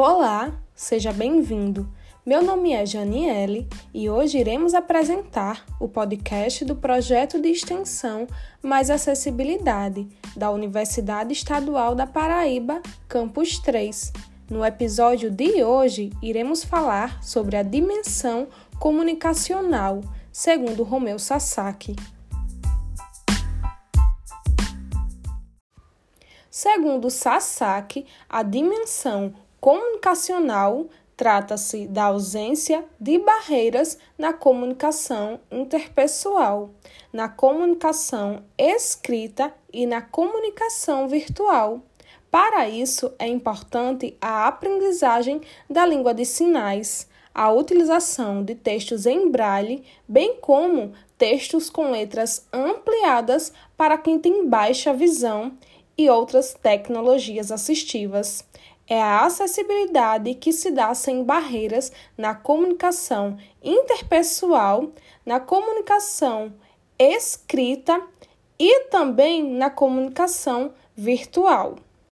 Olá, seja bem-vindo. Meu nome é Janiele e hoje iremos apresentar o podcast do projeto de extensão Mais Acessibilidade da Universidade Estadual da Paraíba, Campus 3. No episódio de hoje, iremos falar sobre a dimensão comunicacional, segundo Romeu Sasaki. Segundo Sasaki, a dimensão comunicacional trata-se da ausência de barreiras na comunicação interpessoal, na comunicação escrita e na comunicação virtual. Para isso, é importante a aprendizagem da língua de sinais, a utilização de textos em braille, bem como textos com letras ampliadas para quem tem baixa visão e outras tecnologias assistivas é a acessibilidade que se dá sem barreiras na comunicação interpessoal, na comunicação escrita e também na comunicação virtual.